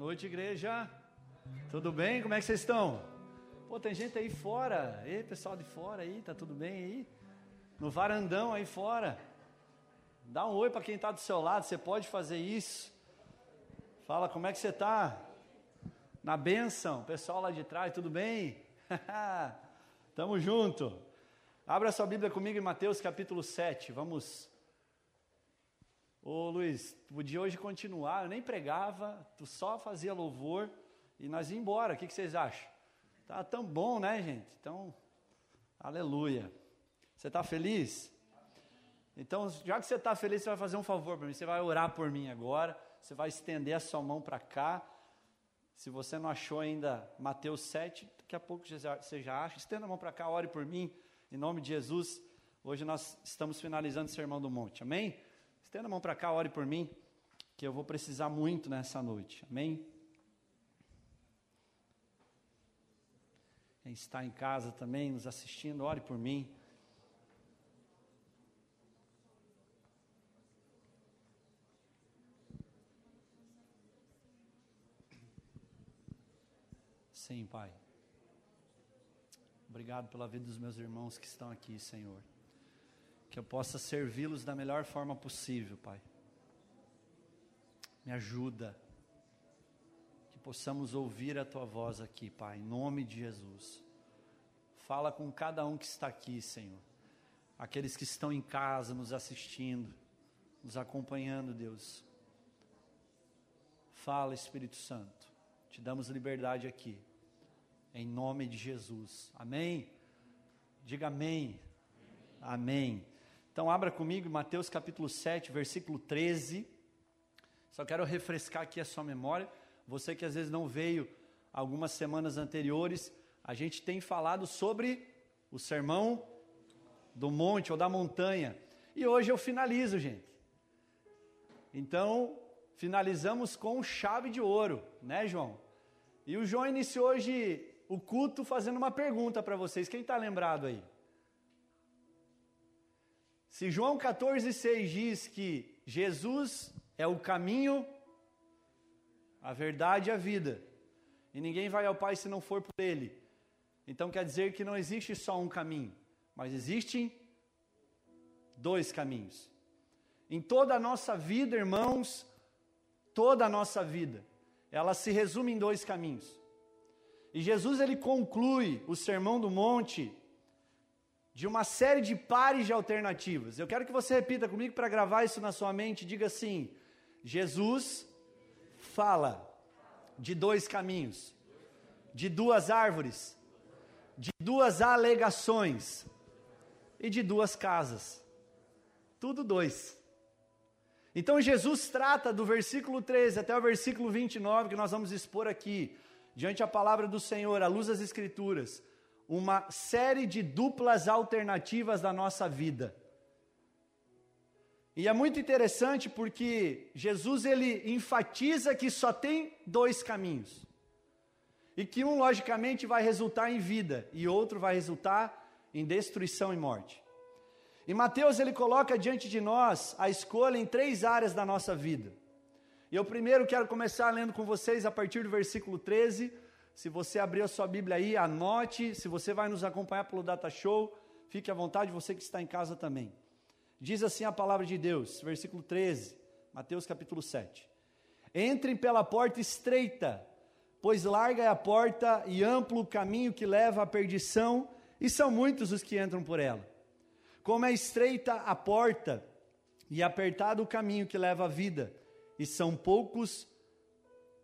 Noite, igreja. Tudo bem? Como é que vocês estão? Pô, tem gente aí fora. Ei, pessoal de fora aí, tá tudo bem aí? No varandão aí fora. Dá um oi para quem está do seu lado, você pode fazer isso. Fala, como é que você está? Na bênção, pessoal lá de trás, tudo bem? Tamo junto. Abra sua Bíblia comigo em Mateus capítulo 7. Vamos Ô Luiz, podia hoje continuar, eu nem pregava, tu só fazia louvor e nós ia embora. O que, que vocês acham? Tá tão bom, né, gente? Então, aleluia. Você está feliz? Então, já que você está feliz, você vai fazer um favor para mim. Você vai orar por mim agora. Você vai estender a sua mão para cá. Se você não achou ainda Mateus 7, daqui a pouco você já acha. Estenda a mão para cá, ore por mim. Em nome de Jesus. Hoje nós estamos finalizando o Sermão do Monte. Amém? Estenda a mão para cá, ore por mim, que eu vou precisar muito nessa noite. Amém? Quem está em casa também, nos assistindo, ore por mim. Sim, Pai. Obrigado pela vida dos meus irmãos que estão aqui, Senhor que eu possa servi-los da melhor forma possível, Pai. Me ajuda, que possamos ouvir a Tua voz aqui, Pai, em nome de Jesus. Fala com cada um que está aqui, Senhor. Aqueles que estão em casa, nos assistindo, nos acompanhando, Deus. Fala, Espírito Santo. Te damos liberdade aqui. Em nome de Jesus. Amém? Diga amém. Amém. Então, abra comigo Mateus capítulo 7, versículo 13. Só quero refrescar aqui a sua memória. Você que às vezes não veio algumas semanas anteriores, a gente tem falado sobre o sermão do monte ou da montanha. E hoje eu finalizo, gente. Então, finalizamos com chave de ouro, né, João? E o João iniciou hoje o culto fazendo uma pergunta para vocês. Quem está lembrado aí? Se João 14,6 diz que Jesus é o caminho, a verdade e a vida, e ninguém vai ao Pai se não for por Ele, então quer dizer que não existe só um caminho, mas existem dois caminhos. Em toda a nossa vida, irmãos, toda a nossa vida, ela se resume em dois caminhos. E Jesus ele conclui o Sermão do Monte de uma série de pares de alternativas. Eu quero que você repita comigo para gravar isso na sua mente. Diga assim: Jesus fala de dois caminhos, de duas árvores, de duas alegações e de duas casas. Tudo dois. Então Jesus trata do versículo 13 até o versículo 29 que nós vamos expor aqui, diante da palavra do Senhor, à luz das Escrituras uma série de duplas alternativas da nossa vida. E é muito interessante porque Jesus ele enfatiza que só tem dois caminhos. E que um logicamente vai resultar em vida e outro vai resultar em destruição e morte. E Mateus ele coloca diante de nós a escolha em três áreas da nossa vida. E eu primeiro quero começar lendo com vocês a partir do versículo 13 se você abrir a sua Bíblia aí, anote. Se você vai nos acompanhar pelo Data Show, fique à vontade, você que está em casa também. Diz assim a palavra de Deus, versículo 13, Mateus capítulo 7. Entrem pela porta estreita, pois larga é a porta e amplo o caminho que leva à perdição, e são muitos os que entram por ela. Como é estreita a porta e apertado o caminho que leva à vida, e são poucos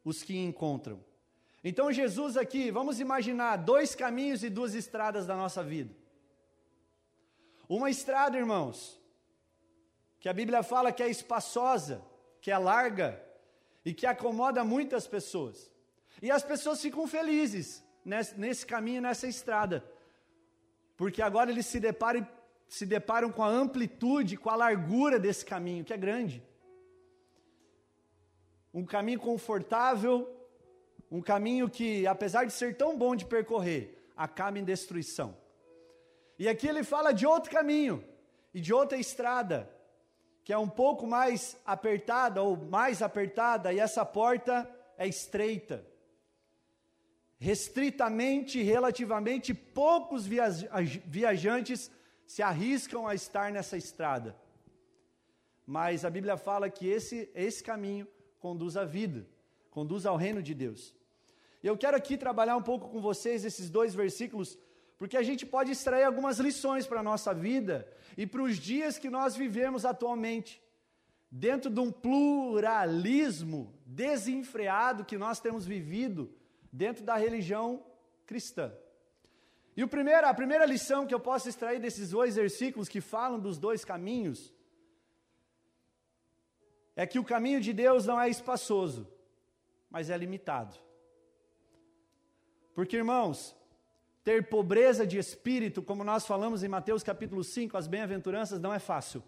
os que encontram. Então, Jesus aqui, vamos imaginar dois caminhos e duas estradas da nossa vida. Uma estrada, irmãos, que a Bíblia fala que é espaçosa, que é larga e que acomoda muitas pessoas. E as pessoas ficam felizes nesse, nesse caminho, nessa estrada, porque agora eles se deparam, se deparam com a amplitude, com a largura desse caminho, que é grande. Um caminho confortável, um caminho que, apesar de ser tão bom de percorrer, acaba em destruição. E aqui ele fala de outro caminho e de outra estrada, que é um pouco mais apertada ou mais apertada, e essa porta é estreita. Restritamente, relativamente poucos viajantes se arriscam a estar nessa estrada. Mas a Bíblia fala que esse, esse caminho conduz à vida, conduz ao reino de Deus. Eu quero aqui trabalhar um pouco com vocês esses dois versículos, porque a gente pode extrair algumas lições para a nossa vida e para os dias que nós vivemos atualmente, dentro de um pluralismo desenfreado que nós temos vivido dentro da religião cristã. E o primeiro, a primeira lição que eu posso extrair desses dois versículos que falam dos dois caminhos é que o caminho de Deus não é espaçoso, mas é limitado. Porque, irmãos, ter pobreza de espírito, como nós falamos em Mateus capítulo 5, as bem-aventuranças, não é fácil.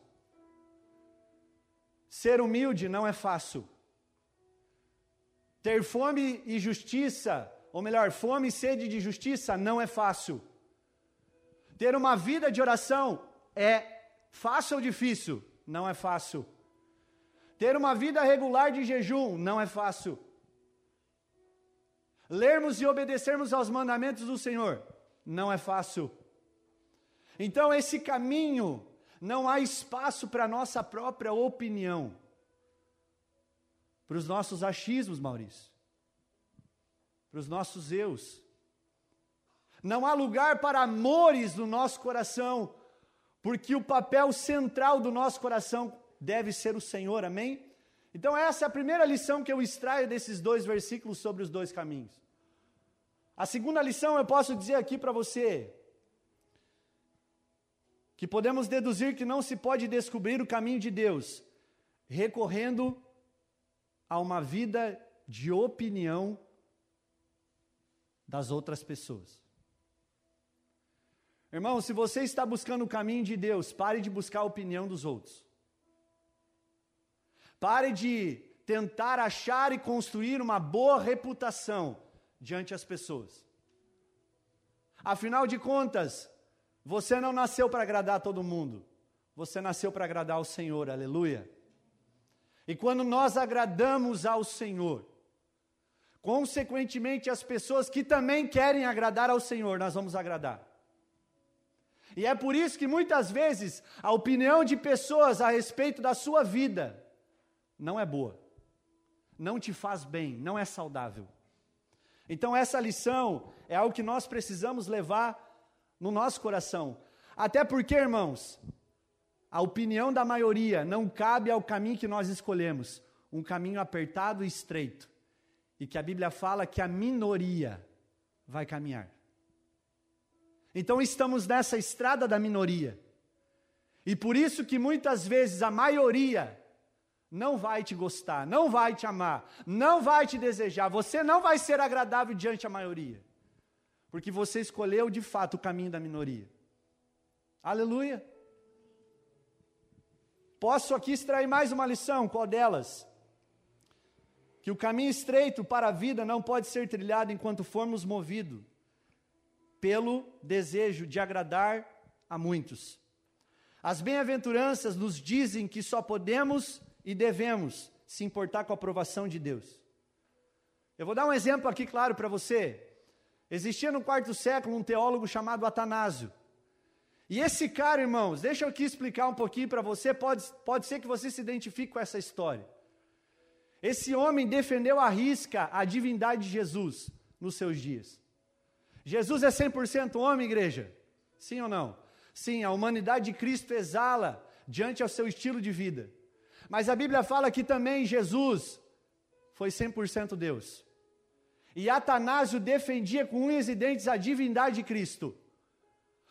Ser humilde não é fácil. Ter fome e justiça, ou melhor, fome e sede de justiça, não é fácil. Ter uma vida de oração é fácil ou difícil? Não é fácil. Ter uma vida regular de jejum não é fácil. Lermos e obedecermos aos mandamentos do Senhor não é fácil. Então, esse caminho, não há espaço para a nossa própria opinião, para os nossos achismos, Maurício, para os nossos eus. Não há lugar para amores no nosso coração, porque o papel central do nosso coração deve ser o Senhor, amém? Então, essa é a primeira lição que eu extraio desses dois versículos sobre os dois caminhos. A segunda lição eu posso dizer aqui para você, que podemos deduzir que não se pode descobrir o caminho de Deus recorrendo a uma vida de opinião das outras pessoas. Irmão, se você está buscando o caminho de Deus, pare de buscar a opinião dos outros. Pare de tentar achar e construir uma boa reputação diante das pessoas. Afinal de contas, você não nasceu para agradar todo mundo. Você nasceu para agradar ao Senhor, aleluia. E quando nós agradamos ao Senhor, consequentemente as pessoas que também querem agradar ao Senhor, nós vamos agradar. E é por isso que muitas vezes a opinião de pessoas a respeito da sua vida não é boa, não te faz bem, não é saudável. Então, essa lição é algo que nós precisamos levar no nosso coração. Até porque, irmãos, a opinião da maioria não cabe ao caminho que nós escolhemos um caminho apertado e estreito. E que a Bíblia fala que a minoria vai caminhar. Então, estamos nessa estrada da minoria. E por isso que muitas vezes a maioria não vai te gostar, não vai te amar, não vai te desejar, você não vai ser agradável diante da maioria, porque você escolheu de fato o caminho da minoria. Aleluia. Posso aqui extrair mais uma lição, qual delas? Que o caminho estreito para a vida não pode ser trilhado enquanto formos movidos pelo desejo de agradar a muitos. As bem-aventuranças nos dizem que só podemos e devemos se importar com a aprovação de Deus. Eu vou dar um exemplo aqui claro para você. Existia no quarto século um teólogo chamado Atanásio. E esse cara, irmãos, deixa eu aqui explicar um pouquinho para você, pode, pode ser que você se identifique com essa história. Esse homem defendeu à risca a divindade de Jesus nos seus dias. Jesus é 100% homem, igreja? Sim ou não? Sim, a humanidade de Cristo exala diante ao seu estilo de vida. Mas a Bíblia fala que também Jesus foi 100% Deus. E Atanásio defendia com unhas e dentes a divindade de Cristo.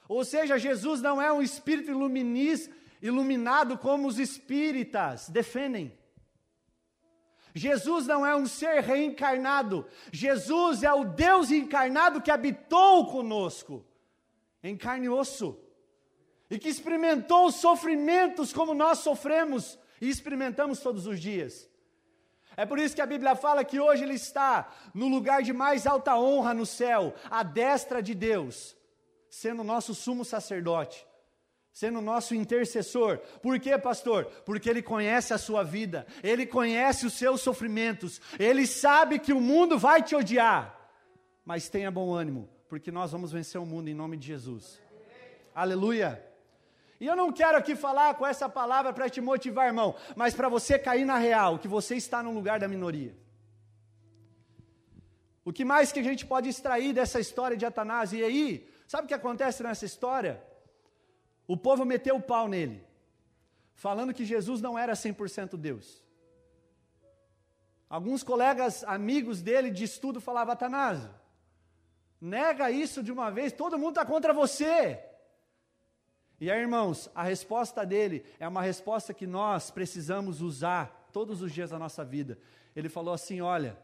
Ou seja, Jesus não é um espírito iluminis, iluminado como os espíritas defendem. Jesus não é um ser reencarnado. Jesus é o Deus encarnado que habitou conosco, em carne e osso, e que experimentou os sofrimentos como nós sofremos e experimentamos todos os dias. É por isso que a Bíblia fala que hoje ele está no lugar de mais alta honra no céu, à destra de Deus, sendo nosso sumo sacerdote, sendo nosso intercessor. Por quê, pastor? Porque ele conhece a sua vida, ele conhece os seus sofrimentos, ele sabe que o mundo vai te odiar. Mas tenha bom ânimo, porque nós vamos vencer o mundo em nome de Jesus. Aleluia. E eu não quero aqui falar com essa palavra para te motivar, irmão, mas para você cair na real, que você está no lugar da minoria. O que mais que a gente pode extrair dessa história de Atanásio? E aí, sabe o que acontece nessa história? O povo meteu o pau nele, falando que Jesus não era 100% Deus. Alguns colegas, amigos dele de estudo, falavam: Atanásio, nega isso de uma vez, todo mundo está contra você. E aí, irmãos, a resposta dele é uma resposta que nós precisamos usar todos os dias da nossa vida. Ele falou assim: Olha,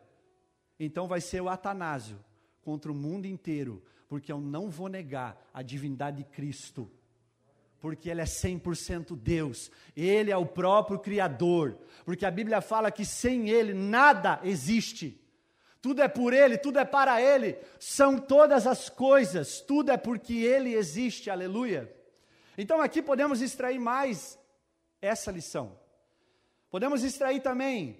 então vai ser o Atanásio contra o mundo inteiro, porque eu não vou negar a divindade de Cristo porque Ele é 100% Deus, Ele é o próprio Criador, porque a Bíblia fala que sem Ele nada existe, tudo é por Ele, tudo é para Ele, são todas as coisas, tudo é porque Ele existe, aleluia. Então aqui podemos extrair mais essa lição, podemos extrair também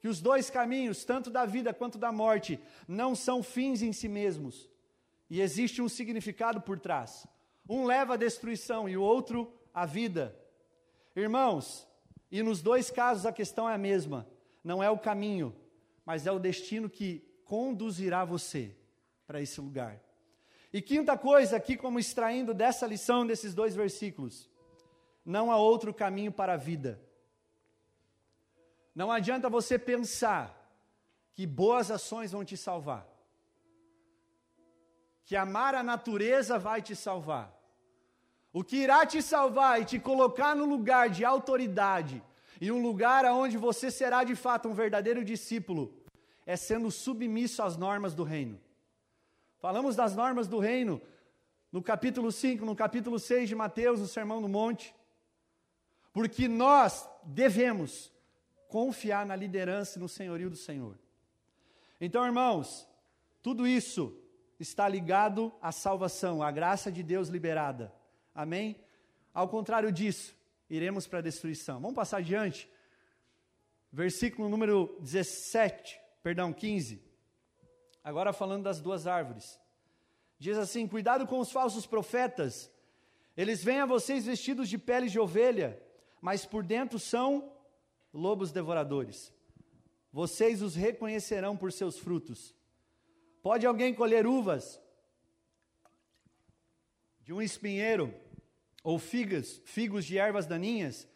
que os dois caminhos, tanto da vida quanto da morte, não são fins em si mesmos, e existe um significado por trás. Um leva à destruição e o outro à vida. Irmãos, e nos dois casos a questão é a mesma. Não é o caminho, mas é o destino que conduzirá você para esse lugar. E quinta coisa, aqui como extraindo dessa lição, desses dois versículos: não há outro caminho para a vida. Não adianta você pensar que boas ações vão te salvar que amar a natureza vai te salvar. O que irá te salvar e te colocar no lugar de autoridade, e um lugar onde você será de fato um verdadeiro discípulo, é sendo submisso às normas do reino. Falamos das normas do reino no capítulo 5, no capítulo 6 de Mateus, no Sermão do Monte. Porque nós devemos confiar na liderança e no senhorio do Senhor. Então, irmãos, tudo isso está ligado à salvação, à graça de Deus liberada. Amém? Ao contrário disso, iremos para a destruição. Vamos passar adiante. Versículo número 17, perdão, 15. Agora falando das duas árvores. Diz assim: Cuidado com os falsos profetas. Eles vêm a vocês vestidos de peles de ovelha, mas por dentro são lobos devoradores. Vocês os reconhecerão por seus frutos. Pode alguém colher uvas de um espinheiro ou figas, figos de ervas daninhas?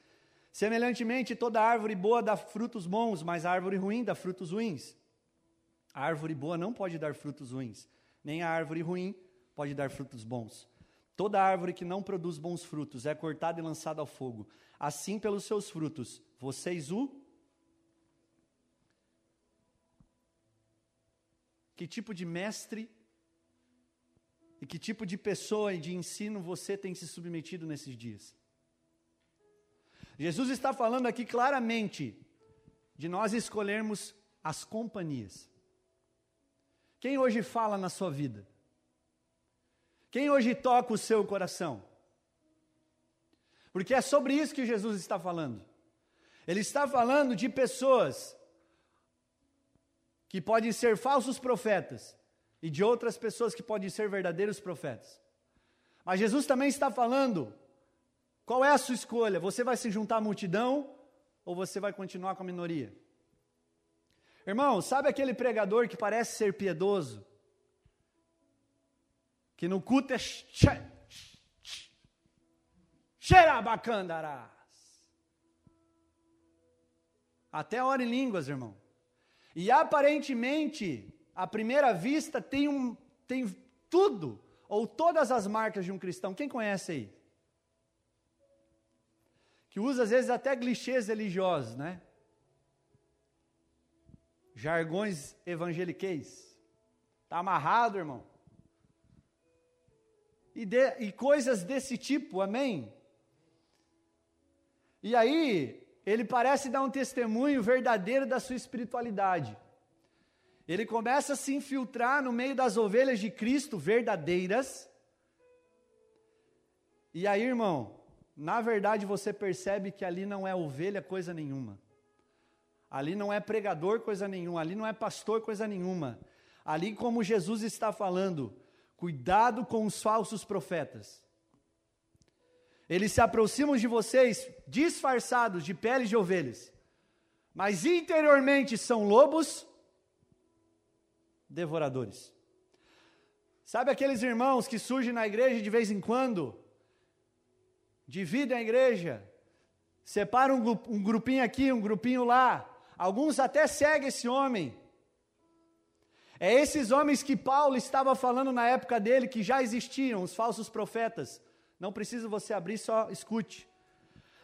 Semelhantemente, toda árvore boa dá frutos bons, mas a árvore ruim dá frutos ruins. A árvore boa não pode dar frutos ruins, nem a árvore ruim pode dar frutos bons. Toda árvore que não produz bons frutos é cortada e lançada ao fogo. Assim, pelos seus frutos, vocês o que tipo de mestre e que tipo de pessoa e de ensino você tem se submetido nesses dias. Jesus está falando aqui claramente de nós escolhermos as companhias. Quem hoje fala na sua vida? Quem hoje toca o seu coração? Porque é sobre isso que Jesus está falando. Ele está falando de pessoas que podem ser falsos profetas, e de outras pessoas que podem ser verdadeiros profetas. Mas Jesus também está falando: qual é a sua escolha? Você vai se juntar à multidão ou você vai continuar com a minoria? Irmão, sabe aquele pregador que parece ser piedoso? Que no culto é xerabacandarás. Até ora em línguas, irmão. E aparentemente, à primeira vista, tem, um, tem tudo, ou todas as marcas de um cristão. Quem conhece aí? Que usa às vezes até clichês religiosos, né? Jargões evangeliqueis. Está amarrado, irmão. E, de, e coisas desse tipo, amém? E aí, ele parece dar um testemunho verdadeiro da sua espiritualidade. Ele começa a se infiltrar no meio das ovelhas de Cristo verdadeiras. E aí, irmão, na verdade você percebe que ali não é ovelha coisa nenhuma. Ali não é pregador coisa nenhuma, ali não é pastor coisa nenhuma. Ali, como Jesus está falando, cuidado com os falsos profetas. Eles se aproximam de vocês disfarçados de peles de ovelhas, mas interiormente são lobos devoradores. Sabe aqueles irmãos que surgem na igreja de vez em quando? Dividem a igreja, separam um grupinho aqui, um grupinho lá. Alguns até seguem esse homem. É esses homens que Paulo estava falando na época dele, que já existiam, os falsos profetas. Não precisa você abrir, só escute.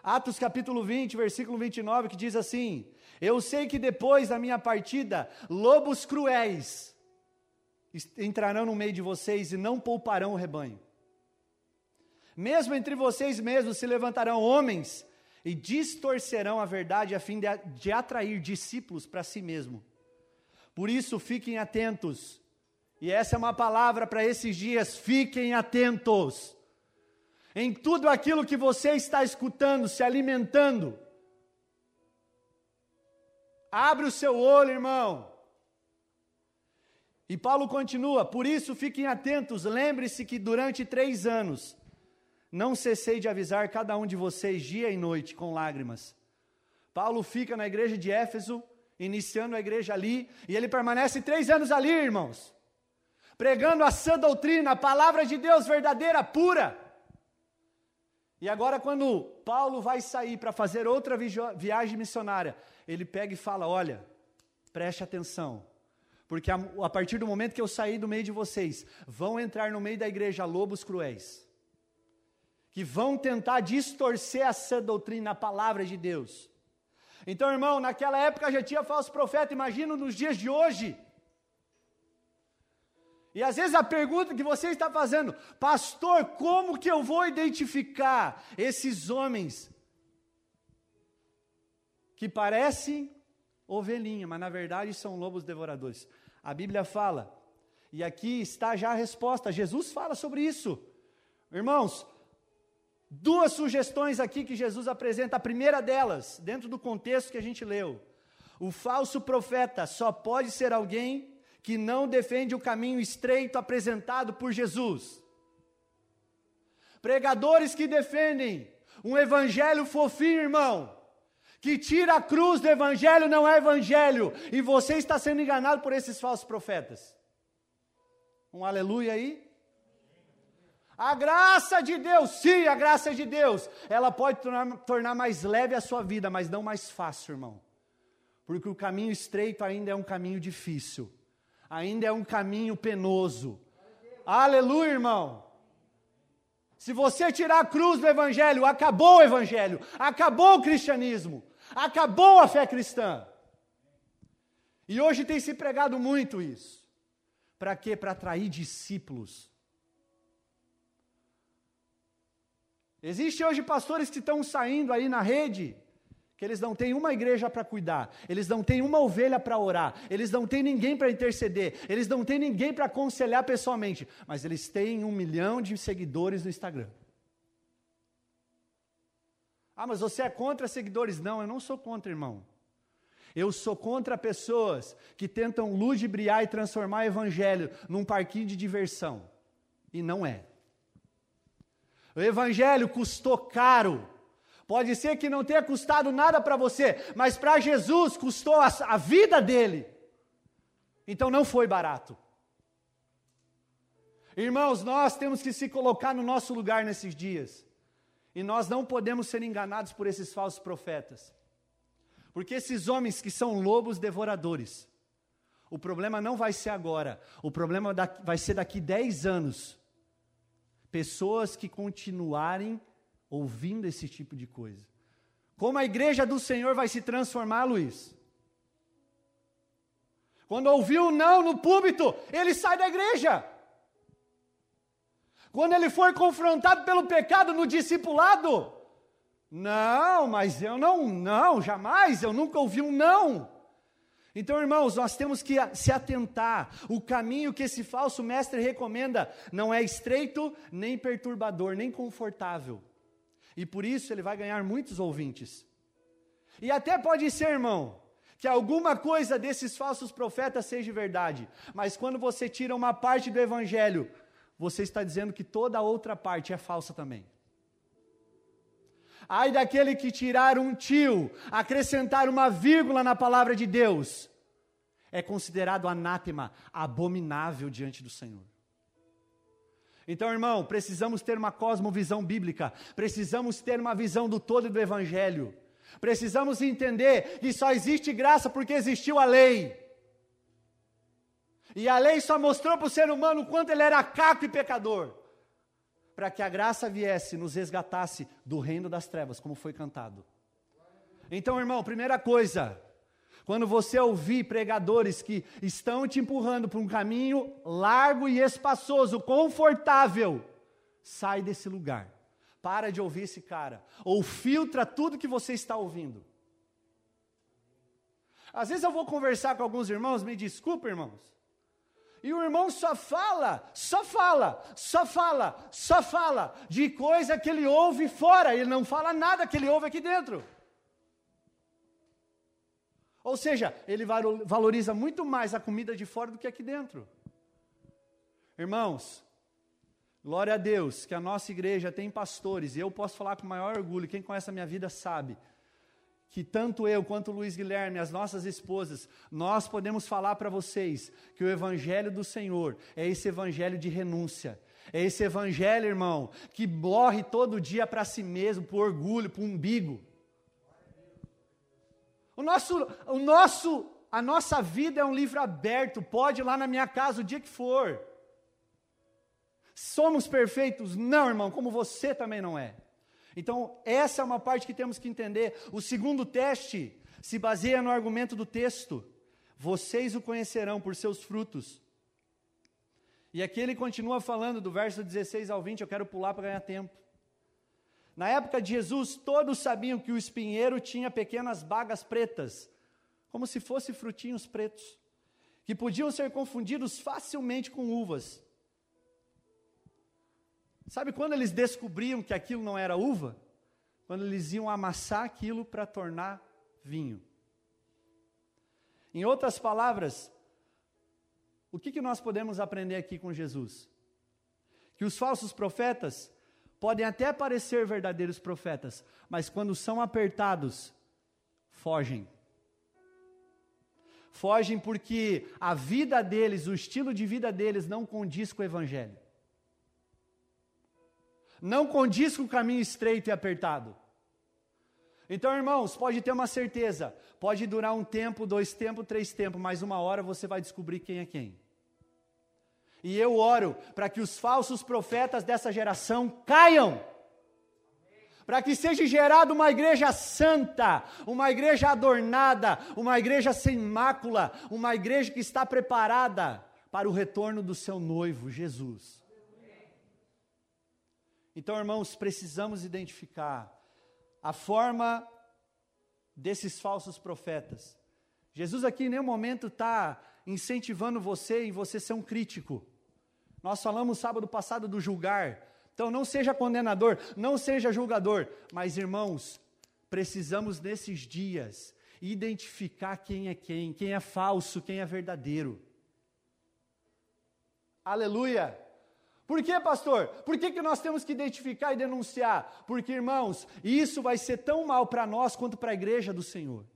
Atos capítulo 20, versículo 29, que diz assim: Eu sei que depois da minha partida, lobos cruéis entrarão no meio de vocês e não pouparão o rebanho. Mesmo entre vocês mesmos se levantarão homens e distorcerão a verdade a fim de, de atrair discípulos para si mesmo. Por isso, fiquem atentos. E essa é uma palavra para esses dias: fiquem atentos. Em tudo aquilo que você está escutando, se alimentando. Abre o seu olho, irmão. E Paulo continua: por isso fiquem atentos, lembre-se que durante três anos não cessei de avisar cada um de vocês dia e noite com lágrimas. Paulo fica na igreja de Éfeso, iniciando a igreja ali, e ele permanece três anos ali, irmãos, pregando a sã doutrina, a palavra de Deus verdadeira, pura. E agora, quando Paulo vai sair para fazer outra viagem missionária, ele pega e fala: Olha, preste atenção, porque a, a partir do momento que eu sair do meio de vocês, vão entrar no meio da igreja lobos cruéis que vão tentar distorcer essa doutrina, a palavra de Deus. Então, irmão, naquela época já tinha falso profeta, imagina nos dias de hoje. E às vezes a pergunta que você está fazendo, pastor, como que eu vou identificar esses homens que parecem ovelhinha, mas na verdade são lobos devoradores? A Bíblia fala, e aqui está já a resposta, Jesus fala sobre isso. Irmãos, Duas sugestões aqui que Jesus apresenta. A primeira delas, dentro do contexto que a gente leu: o falso profeta só pode ser alguém que não defende o caminho estreito apresentado por Jesus. Pregadores que defendem um evangelho fofinho, irmão, que tira a cruz do evangelho não é evangelho, e você está sendo enganado por esses falsos profetas. Um aleluia aí? A graça de Deus, sim, a graça de Deus, ela pode tornar, tornar mais leve a sua vida, mas não mais fácil, irmão. Porque o caminho estreito ainda é um caminho difícil, ainda é um caminho penoso. Aleluia, irmão. Se você tirar a cruz do Evangelho, acabou o Evangelho, acabou o cristianismo, acabou a fé cristã. E hoje tem se pregado muito isso. Para quê? Para atrair discípulos Existem hoje pastores que estão saindo aí na rede, que eles não têm uma igreja para cuidar, eles não têm uma ovelha para orar, eles não têm ninguém para interceder, eles não têm ninguém para aconselhar pessoalmente, mas eles têm um milhão de seguidores no Instagram. Ah, mas você é contra seguidores? Não, eu não sou contra, irmão. Eu sou contra pessoas que tentam ludibriar e transformar o evangelho num parquinho de diversão. E não é. O evangelho custou caro. Pode ser que não tenha custado nada para você, mas para Jesus custou a, a vida dele. Então não foi barato. Irmãos, nós temos que se colocar no nosso lugar nesses dias. E nós não podemos ser enganados por esses falsos profetas. Porque esses homens que são lobos devoradores, o problema não vai ser agora, o problema vai ser daqui 10 anos, pessoas que continuarem ouvindo esse tipo de coisa. Como a igreja do Senhor vai se transformar, Luiz? Quando ouviu não no púlpito, ele sai da igreja. Quando ele for confrontado pelo pecado no discipulado, não, mas eu não, não, jamais, eu nunca ouvi um não. Então, irmãos, nós temos que se atentar. O caminho que esse falso mestre recomenda não é estreito, nem perturbador, nem confortável. E por isso ele vai ganhar muitos ouvintes. E até pode ser, irmão, que alguma coisa desses falsos profetas seja verdade, mas quando você tira uma parte do evangelho, você está dizendo que toda a outra parte é falsa também. Ai daquele que tirar um tio, acrescentar uma vírgula na palavra de Deus, é considerado anátema, abominável diante do Senhor. Então, irmão, precisamos ter uma cosmovisão bíblica, precisamos ter uma visão do todo do Evangelho, precisamos entender que só existe graça porque existiu a lei. E a lei só mostrou para o ser humano quanto ele era caco e pecador, para que a graça viesse nos resgatasse do reino das trevas, como foi cantado. Então, irmão, primeira coisa, quando você ouvir pregadores que estão te empurrando para um caminho largo e espaçoso, confortável, sai desse lugar. Para de ouvir esse cara. Ou filtra tudo que você está ouvindo. Às vezes eu vou conversar com alguns irmãos, me desculpa, irmãos. E o irmão só fala, só fala, só fala, só fala de coisa que ele ouve fora, ele não fala nada que ele ouve aqui dentro. Ou seja, ele valoriza muito mais a comida de fora do que aqui dentro. Irmãos, glória a Deus que a nossa igreja tem pastores, e eu posso falar com maior orgulho, quem conhece a minha vida sabe, que tanto eu quanto Luiz Guilherme, as nossas esposas, nós podemos falar para vocês que o evangelho do Senhor é esse evangelho de renúncia. É esse evangelho, irmão, que morre todo dia para si mesmo, por orgulho, por umbigo. O nosso, o nosso, a nossa vida é um livro aberto, pode ir lá na minha casa o dia que for. Somos perfeitos? Não, irmão, como você também não é. Então, essa é uma parte que temos que entender. O segundo teste se baseia no argumento do texto: vocês o conhecerão por seus frutos. E aqui ele continua falando do verso 16 ao 20, eu quero pular para ganhar tempo. Na época de Jesus, todos sabiam que o espinheiro tinha pequenas bagas pretas, como se fossem frutinhos pretos, que podiam ser confundidos facilmente com uvas. Sabe quando eles descobriam que aquilo não era uva? Quando eles iam amassar aquilo para tornar vinho. Em outras palavras, o que, que nós podemos aprender aqui com Jesus? Que os falsos profetas podem até parecer verdadeiros profetas, mas quando são apertados, fogem. Fogem porque a vida deles, o estilo de vida deles não condiz com o Evangelho. Não condiz com o caminho estreito e apertado. Então, irmãos, pode ter uma certeza: pode durar um tempo, dois tempos, três tempos, mas uma hora você vai descobrir quem é quem. E eu oro para que os falsos profetas dessa geração caiam. Para que seja gerada uma igreja santa, uma igreja adornada, uma igreja sem mácula, uma igreja que está preparada para o retorno do seu noivo, Jesus. Então, irmãos, precisamos identificar a forma desses falsos profetas. Jesus aqui em nenhum momento está incentivando você em você ser um crítico. Nós falamos sábado passado do julgar. Então não seja condenador, não seja julgador, mas irmãos, precisamos nesses dias identificar quem é quem, quem é falso, quem é verdadeiro. Aleluia! Por que, pastor? Por que, que nós temos que identificar e denunciar? Porque, irmãos, isso vai ser tão mal para nós quanto para a igreja do Senhor.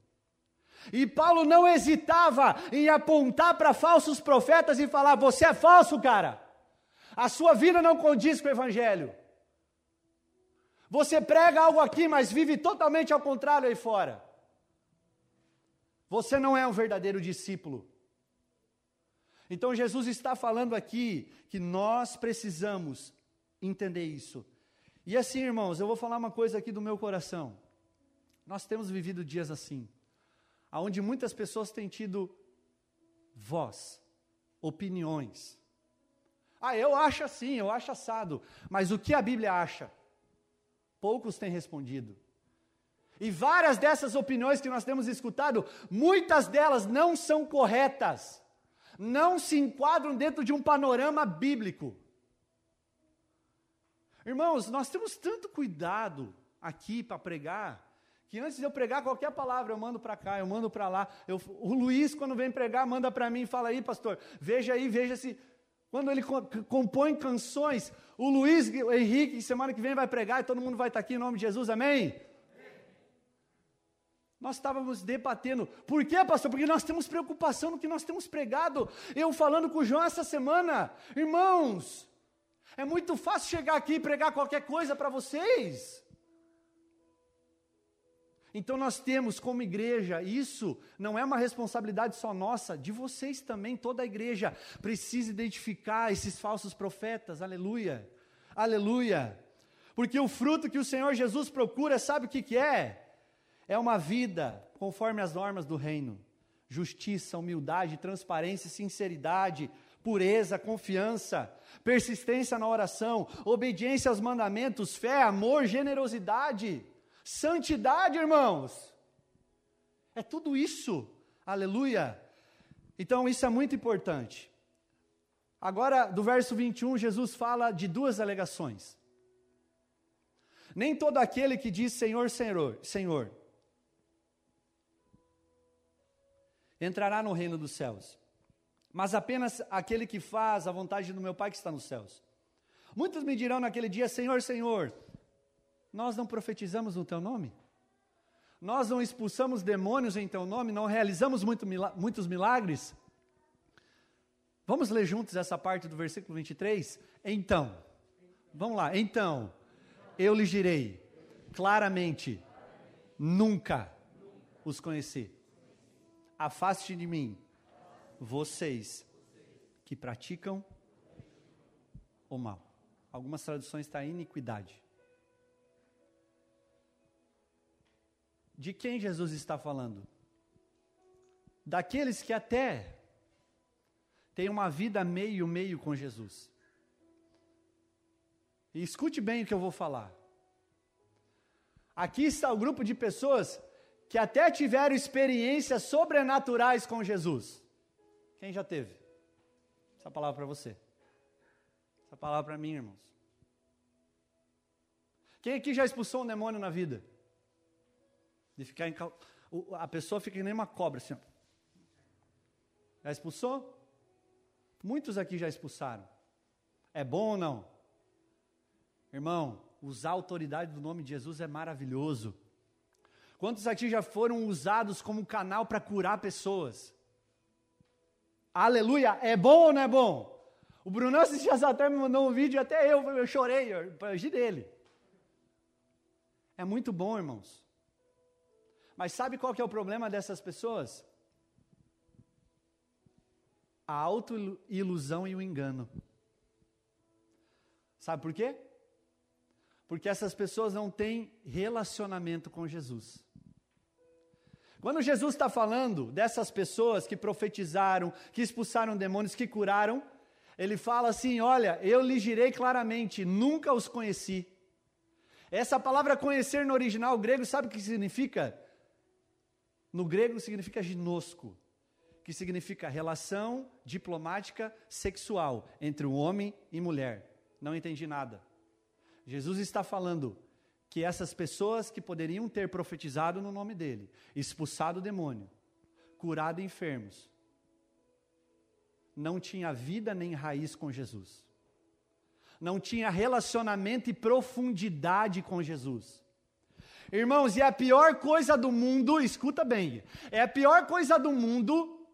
E Paulo não hesitava em apontar para falsos profetas e falar: você é falso, cara. A sua vida não condiz com o Evangelho. Você prega algo aqui, mas vive totalmente ao contrário aí fora. Você não é um verdadeiro discípulo. Então Jesus está falando aqui que nós precisamos entender isso. E assim, irmãos, eu vou falar uma coisa aqui do meu coração. Nós temos vivido dias assim, onde muitas pessoas têm tido voz, opiniões, ah, eu acho assim, eu acho assado. Mas o que a Bíblia acha? Poucos têm respondido. E várias dessas opiniões que nós temos escutado, muitas delas não são corretas, não se enquadram dentro de um panorama bíblico. Irmãos, nós temos tanto cuidado aqui para pregar, que antes de eu pregar qualquer palavra, eu mando para cá, eu mando para lá. Eu, o Luiz, quando vem pregar, manda para mim e fala aí, pastor, veja aí, veja se. Quando ele compõe canções, o Luiz o Henrique, semana que vem, vai pregar e todo mundo vai estar aqui em nome de Jesus, amém? Nós estávamos debatendo. Por quê, pastor? Porque nós temos preocupação no que nós temos pregado. Eu falando com o João essa semana, irmãos, é muito fácil chegar aqui e pregar qualquer coisa para vocês. Então nós temos como igreja, isso não é uma responsabilidade só nossa, de vocês também, toda a igreja precisa identificar esses falsos profetas, aleluia, aleluia, porque o fruto que o Senhor Jesus procura, sabe o que, que é? É uma vida conforme as normas do reino, justiça, humildade, transparência, sinceridade, pureza, confiança, persistência na oração, obediência aos mandamentos, fé, amor, generosidade. Santidade, irmãos. É tudo isso. Aleluia. Então, isso é muito importante. Agora, do verso 21, Jesus fala de duas alegações. Nem todo aquele que diz Senhor, Senhor, Senhor, entrará no reino dos céus, mas apenas aquele que faz a vontade do meu Pai que está nos céus. Muitos me dirão naquele dia: Senhor, Senhor, nós não profetizamos no teu nome? Nós não expulsamos demônios em teu nome? Não realizamos muito, muitos milagres? Vamos ler juntos essa parte do versículo 23? Então, vamos lá. Então, eu lhes direi claramente: nunca os conheci. Afaste de mim, vocês que praticam o mal. Algumas traduções está iniquidade. De quem Jesus está falando? Daqueles que até têm uma vida meio-meio com Jesus. E escute bem o que eu vou falar. Aqui está o grupo de pessoas que até tiveram experiências sobrenaturais com Jesus. Quem já teve? Essa palavra para você. Essa palavra para mim, irmãos. Quem aqui já expulsou um demônio na vida? De ficar em cal... A pessoa fica nem uma cobra assim. Já expulsou? Muitos aqui já expulsaram. É bom ou não? Irmão, usar a autoridade do nome de Jesus é maravilhoso. Quantos aqui já foram usados como canal para curar pessoas? Aleluia! É bom ou não é bom? O Bruno esses dias até me mandou um vídeo, até eu, eu chorei, eu, eu dele. É muito bom, irmãos. Mas sabe qual que é o problema dessas pessoas? A autoilusão e o engano. Sabe por quê? Porque essas pessoas não têm relacionamento com Jesus. Quando Jesus está falando dessas pessoas que profetizaram, que expulsaram demônios, que curaram, ele fala assim: Olha, eu lhes direi claramente, nunca os conheci. Essa palavra conhecer no original grego, sabe o que significa? No grego significa ginosco, que significa relação diplomática sexual entre um homem e mulher. Não entendi nada. Jesus está falando que essas pessoas que poderiam ter profetizado no nome dele, expulsado o demônio, curado enfermos, não tinha vida nem raiz com Jesus. Não tinha relacionamento e profundidade com Jesus. Irmãos, e a pior coisa do mundo, escuta bem, é a pior coisa do mundo,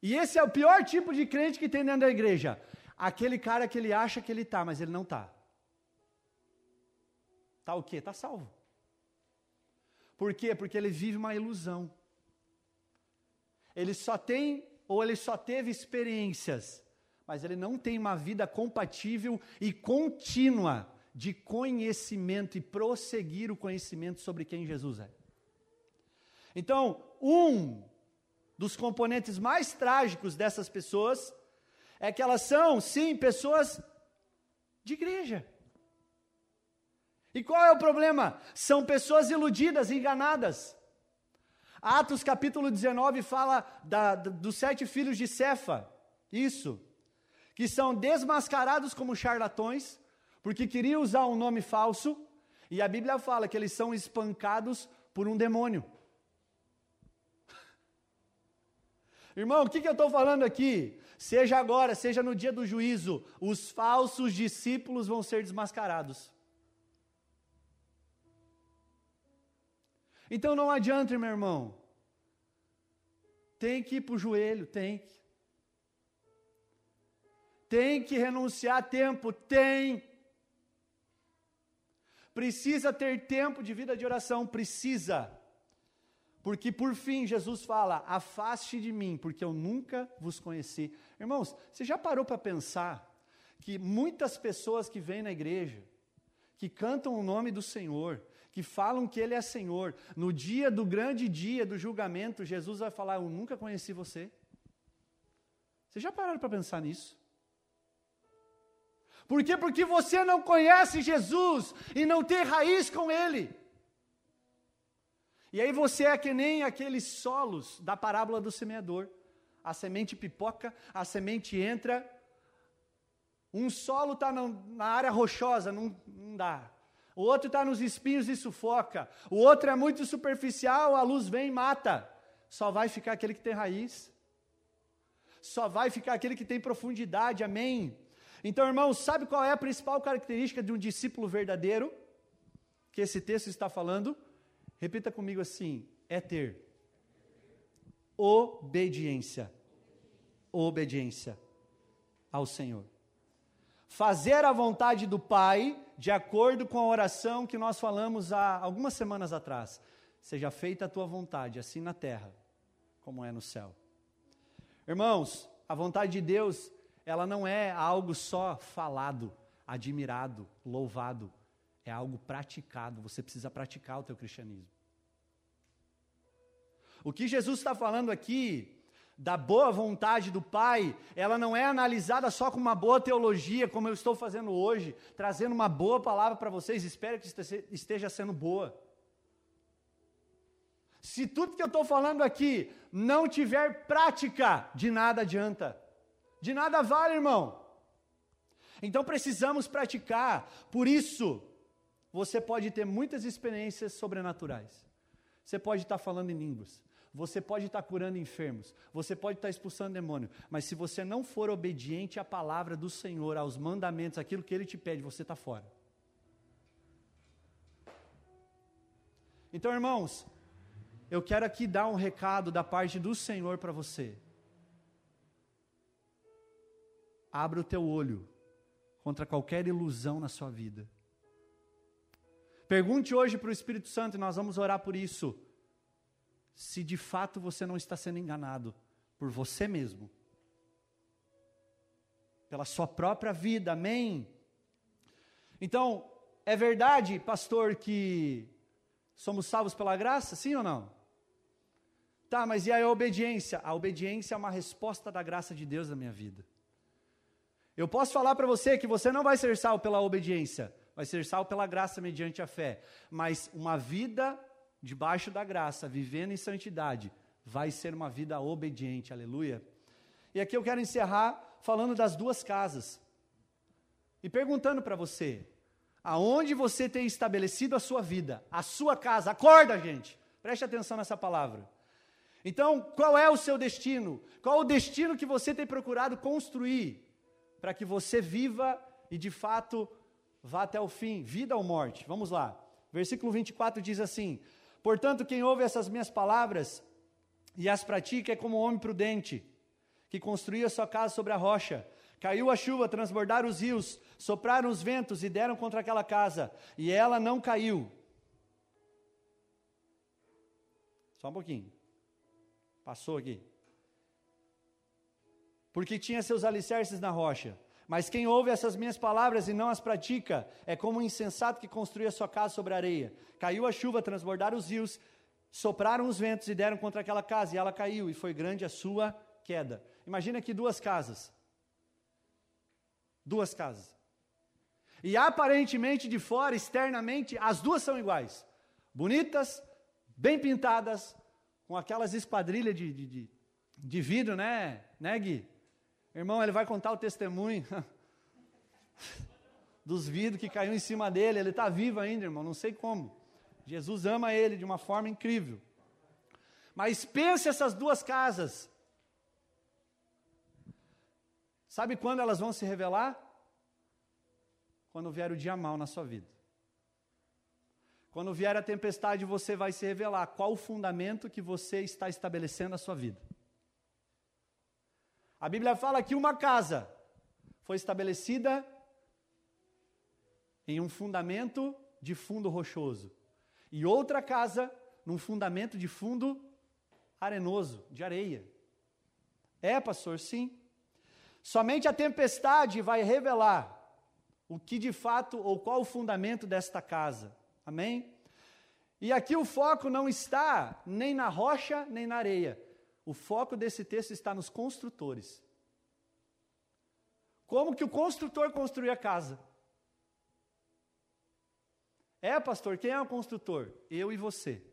e esse é o pior tipo de crente que tem dentro da igreja. Aquele cara que ele acha que ele está, mas ele não está. Está o quê? Está salvo. Por quê? Porque ele vive uma ilusão. Ele só tem, ou ele só teve experiências, mas ele não tem uma vida compatível e contínua de conhecimento e prosseguir o conhecimento sobre quem Jesus é. Então, um dos componentes mais trágicos dessas pessoas é que elas são, sim, pessoas de igreja. E qual é o problema? São pessoas iludidas, enganadas. Atos capítulo 19 fala da, dos sete filhos de Cefa, isso, que são desmascarados como charlatões, porque queria usar um nome falso, E a Bíblia fala que eles são espancados por um demônio. Irmão, o que, que eu estou falando aqui? Seja agora, seja no dia do juízo, os falsos discípulos vão ser desmascarados. Então não adianta, meu irmão. Tem que ir para o joelho, tem que. Tem que renunciar a tempo, tem. Precisa ter tempo de vida de oração, precisa. Porque por fim Jesus fala: afaste de mim, porque eu nunca vos conheci. Irmãos, você já parou para pensar que muitas pessoas que vêm na igreja, que cantam o nome do Senhor, que falam que Ele é Senhor, no dia do grande dia do julgamento, Jesus vai falar: Eu nunca conheci você. Vocês já pararam para pensar nisso? Por quê? Porque você não conhece Jesus e não tem raiz com Ele. E aí você é que nem aqueles solos da parábola do semeador. A semente pipoca, a semente entra. Um solo está na área rochosa, não, não dá. O outro está nos espinhos e sufoca. O outro é muito superficial, a luz vem e mata. Só vai ficar aquele que tem raiz. Só vai ficar aquele que tem profundidade, amém? Então, irmãos, sabe qual é a principal característica de um discípulo verdadeiro? Que esse texto está falando? Repita comigo assim: é ter obediência. Obediência ao Senhor. Fazer a vontade do Pai, de acordo com a oração que nós falamos há algumas semanas atrás. Seja feita a tua vontade, assim na terra, como é no céu. Irmãos, a vontade de Deus, ela não é algo só falado, admirado, louvado é algo praticado, você precisa praticar o teu cristianismo. O que Jesus está falando aqui, da boa vontade do Pai, ela não é analisada só com uma boa teologia, como eu estou fazendo hoje, trazendo uma boa palavra para vocês, espero que esteja sendo boa. Se tudo que eu estou falando aqui não tiver prática, de nada adianta. De nada vale, irmão. Então precisamos praticar. Por isso, você pode ter muitas experiências sobrenaturais. Você pode estar falando em línguas. Você pode estar curando enfermos. Você pode estar expulsando demônio. Mas se você não for obediente à palavra do Senhor, aos mandamentos, aquilo que Ele te pede, você está fora. Então, irmãos, eu quero aqui dar um recado da parte do Senhor para você. Abra o teu olho contra qualquer ilusão na sua vida. Pergunte hoje para o Espírito Santo, e nós vamos orar por isso. Se de fato você não está sendo enganado por você mesmo, pela sua própria vida, amém? Então, é verdade, pastor, que somos salvos pela graça, sim ou não? Tá, mas e a obediência? A obediência é uma resposta da graça de Deus na minha vida. Eu posso falar para você que você não vai ser salvo pela obediência, vai ser salvo pela graça mediante a fé. Mas uma vida debaixo da graça, vivendo em santidade, vai ser uma vida obediente, aleluia. E aqui eu quero encerrar falando das duas casas. E perguntando para você, aonde você tem estabelecido a sua vida, a sua casa, acorda, gente, preste atenção nessa palavra. Então, qual é o seu destino? Qual o destino que você tem procurado construir para que você viva e de fato vá até o fim, vida ou morte. Vamos lá. Versículo 24 diz assim: Portanto, quem ouve essas minhas palavras e as pratica é como um homem prudente, que construiu a sua casa sobre a rocha. Caiu a chuva, transbordaram os rios, sopraram os ventos e deram contra aquela casa, e ela não caiu. Só um pouquinho. Passou aqui. Porque tinha seus alicerces na rocha. Mas quem ouve essas minhas palavras e não as pratica é como um insensato que construiu a sua casa sobre a areia. Caiu a chuva, transbordaram os rios, sopraram os ventos e deram contra aquela casa, e ela caiu, e foi grande a sua queda. Imagina aqui duas casas. Duas casas. E aparentemente de fora, externamente, as duas são iguais. Bonitas, bem pintadas, com aquelas esquadrilhas de, de, de, de vidro, né, né Gui? Irmão, ele vai contar o testemunho. dos vidros que caiu em cima dele. Ele está vivo ainda, irmão, não sei como. Jesus ama ele de uma forma incrível. Mas pense essas duas casas. Sabe quando elas vão se revelar? Quando vier o dia mal na sua vida. Quando vier a tempestade, você vai se revelar qual o fundamento que você está estabelecendo na sua vida. A Bíblia fala que uma casa foi estabelecida em um fundamento de fundo rochoso, e outra casa num fundamento de fundo arenoso, de areia. É, pastor, sim. Somente a tempestade vai revelar o que de fato ou qual o fundamento desta casa. Amém? E aqui o foco não está nem na rocha nem na areia. O foco desse texto está nos construtores. Como que o construtor construiu a casa? É, pastor, quem é o construtor? Eu e você.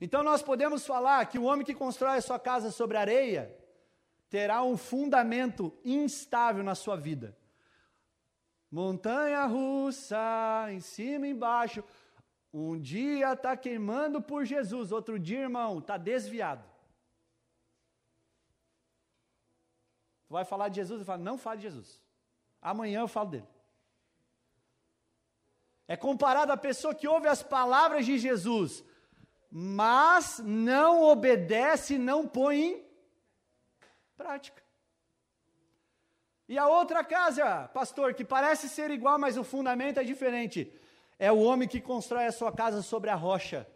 Então nós podemos falar que o homem que constrói a sua casa sobre areia terá um fundamento instável na sua vida. Montanha russa, em cima e embaixo. Um dia está queimando por Jesus, outro dia, irmão, está desviado. Tu vai falar de Jesus e fala, não fale de Jesus. Amanhã eu falo dele. É comparado à pessoa que ouve as palavras de Jesus, mas não obedece, não põe em prática. E a outra casa, pastor, que parece ser igual, mas o fundamento é diferente. É o homem que constrói a sua casa sobre a rocha.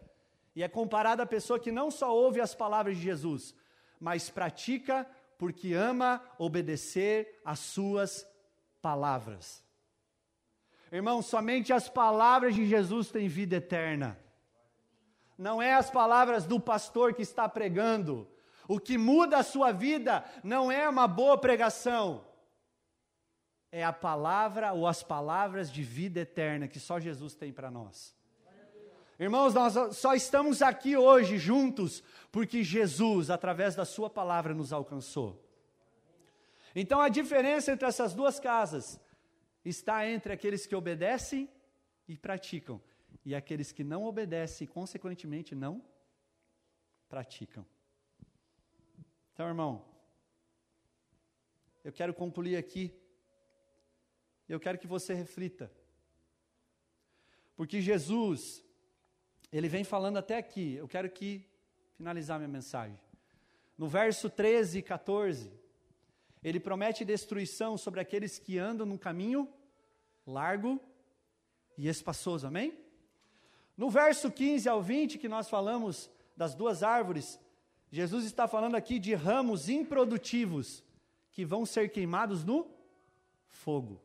E é comparado à pessoa que não só ouve as palavras de Jesus, mas pratica porque ama obedecer às suas palavras. Irmão, somente as palavras de Jesus têm vida eterna. Não é as palavras do pastor que está pregando. O que muda a sua vida não é uma boa pregação. É a palavra ou as palavras de vida eterna que só Jesus tem para nós. Irmãos, nós só estamos aqui hoje juntos porque Jesus, através da Sua palavra, nos alcançou. Então a diferença entre essas duas casas está entre aqueles que obedecem e praticam, e aqueles que não obedecem e, consequentemente, não praticam. Então, irmão, eu quero concluir aqui. Eu quero que você reflita. Porque Jesus, ele vem falando até aqui. Eu quero que finalizar minha mensagem. No verso 13 e 14, ele promete destruição sobre aqueles que andam num caminho largo e espaçoso, amém? No verso 15 ao 20, que nós falamos das duas árvores, Jesus está falando aqui de ramos improdutivos que vão ser queimados no fogo.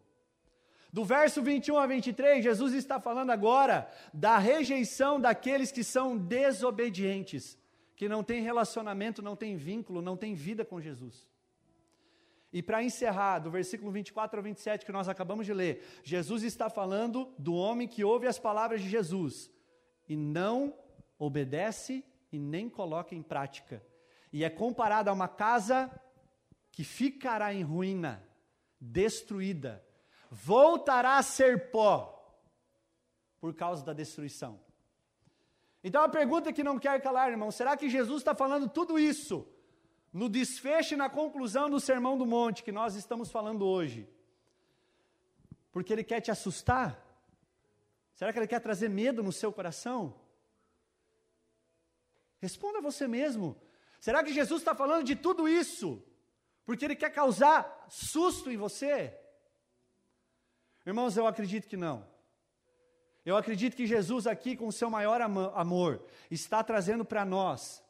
Do verso 21 a 23, Jesus está falando agora da rejeição daqueles que são desobedientes, que não têm relacionamento, não têm vínculo, não têm vida com Jesus. E para encerrar, do versículo 24 ao 27 que nós acabamos de ler, Jesus está falando do homem que ouve as palavras de Jesus e não obedece e nem coloca em prática. E é comparado a uma casa que ficará em ruína, destruída, voltará a ser pó por causa da destruição. Então a pergunta que não quer calar, irmão, será que Jesus está falando tudo isso no desfecho e na conclusão do Sermão do Monte que nós estamos falando hoje. Porque ele quer te assustar? Será que ele quer trazer medo no seu coração? Responda você mesmo. Será que Jesus está falando de tudo isso porque ele quer causar susto em você? Irmãos, eu acredito que não. Eu acredito que Jesus, aqui, com o seu maior amor, está trazendo para nós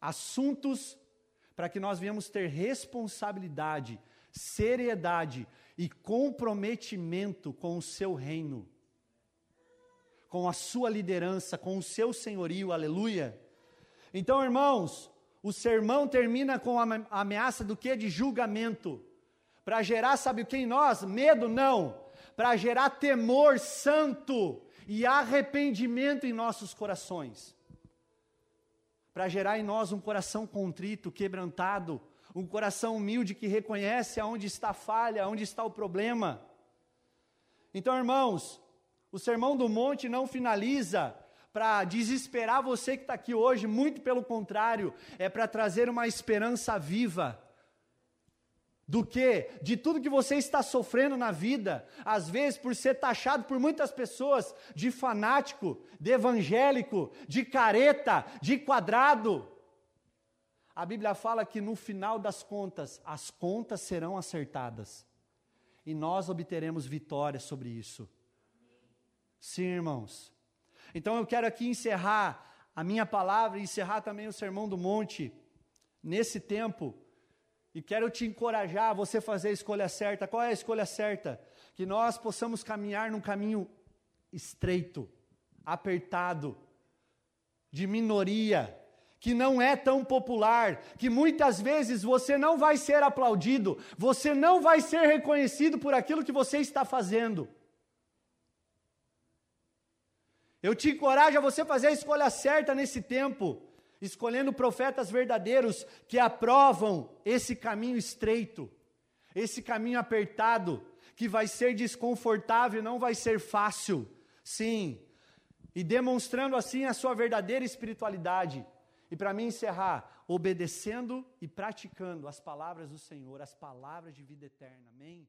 assuntos para que nós venhamos ter responsabilidade, seriedade e comprometimento com o seu reino, com a sua liderança, com o seu senhorio, aleluia. Então, irmãos, o sermão termina com a ameaça do que? De julgamento. Para gerar, sabe o que em nós? Medo? Não. Para gerar temor santo e arrependimento em nossos corações para gerar em nós um coração contrito, quebrantado, um coração humilde que reconhece aonde está a falha, aonde está o problema. Então, irmãos, o Sermão do Monte não finaliza para desesperar você que está aqui hoje, muito pelo contrário, é para trazer uma esperança viva. Do que? De tudo que você está sofrendo na vida, às vezes por ser taxado por muitas pessoas de fanático, de evangélico, de careta, de quadrado. A Bíblia fala que no final das contas, as contas serão acertadas. E nós obteremos vitória sobre isso. Sim, irmãos. Então eu quero aqui encerrar a minha palavra e encerrar também o Sermão do Monte nesse tempo. E quero te encorajar a você fazer a escolha certa. Qual é a escolha certa? Que nós possamos caminhar num caminho estreito, apertado, de minoria, que não é tão popular, que muitas vezes você não vai ser aplaudido, você não vai ser reconhecido por aquilo que você está fazendo. Eu te encorajo a você fazer a escolha certa nesse tempo, escolhendo profetas verdadeiros que aprovam esse caminho estreito, esse caminho apertado, que vai ser desconfortável, não vai ser fácil. Sim, e demonstrando assim a sua verdadeira espiritualidade. E para mim encerrar, obedecendo e praticando as palavras do Senhor, as palavras de vida eterna. Amém?